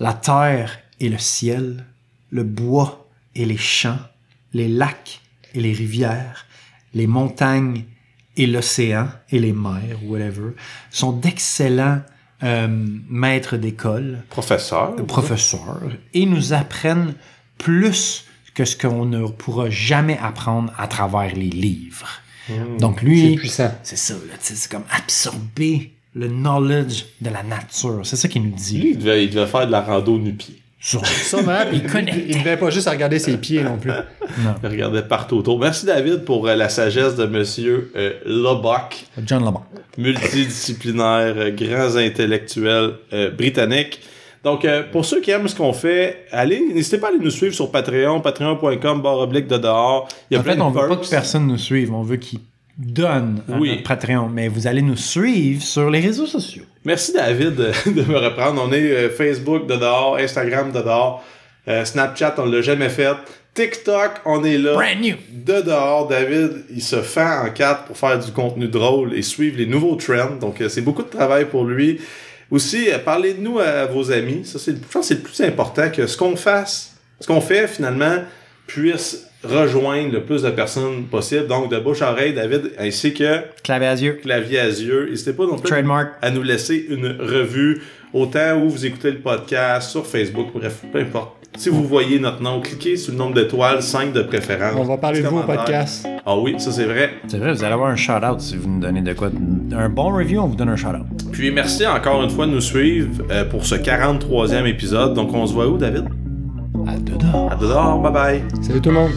la terre et le ciel, le bois et les champs, les lacs et les rivières, les montagnes et l'océan et les mers, whatever, sont d'excellents euh, maîtres d'école, Professeur. professeurs, et nous apprennent plus que ce qu'on ne pourra jamais apprendre à travers les livres. Donc, C'est lui, puissant. c'est ça, c'est comme absorber le knowledge de la nature. C'est ça qu'il nous dit. Lui, il devait, il devait faire de la rando nu-pied. Sur- Sûrement, puis Il. Il devait pas juste regarder ses pieds non plus. Il regardait partout autour. Merci David pour euh, la sagesse de Monsieur euh, Lubbock, John Lamont. multidisciplinaire, euh, grands intellectuels euh, britanniques. Donc, euh, pour ceux qui aiment ce qu'on fait, allez, n'hésitez pas à aller nous suivre sur Patreon, patreon.com, barre oblique de dehors. Il y a En plein fait, de on veut pas que personne nous suive, on veut qu'il donne à Oui. notre Patreon, mais vous allez nous suivre sur les réseaux sociaux. Merci David de, me reprendre. On est euh, Facebook de dehors, Instagram de dehors, euh, Snapchat, on l'a jamais fait. TikTok, on est là. Brand new! De dehors, David, il se fend en quatre pour faire du contenu drôle et suivre les nouveaux trends. Donc, euh, c'est beaucoup de travail pour lui. Aussi, parlez de nous à, vos amis. Ça, c'est, je pense que c'est le plus important que ce qu'on fasse, ce qu'on fait finalement, puisse rejoindre le plus de personnes possible. Donc, de bouche à oreille, David, ainsi que Clavier à yeux. clavier à yeux. N'hésitez pas non plus Trademark. à nous laisser une revue autant où vous écoutez le podcast, sur Facebook, bref, peu importe. Si vous voyez notre nom, cliquez sur le nombre d'étoiles, 5 de préférence. On va parler de vous au podcast. Ah oui, ça c'est vrai. C'est vrai, vous allez avoir un shout-out si vous nous donnez de quoi. Un bon review, on vous donne un shout-out. Puis merci encore une fois de nous suivre euh, pour ce 43e épisode. Donc on se voit où, David? À dedans. À dehors, bye bye. Salut tout le monde.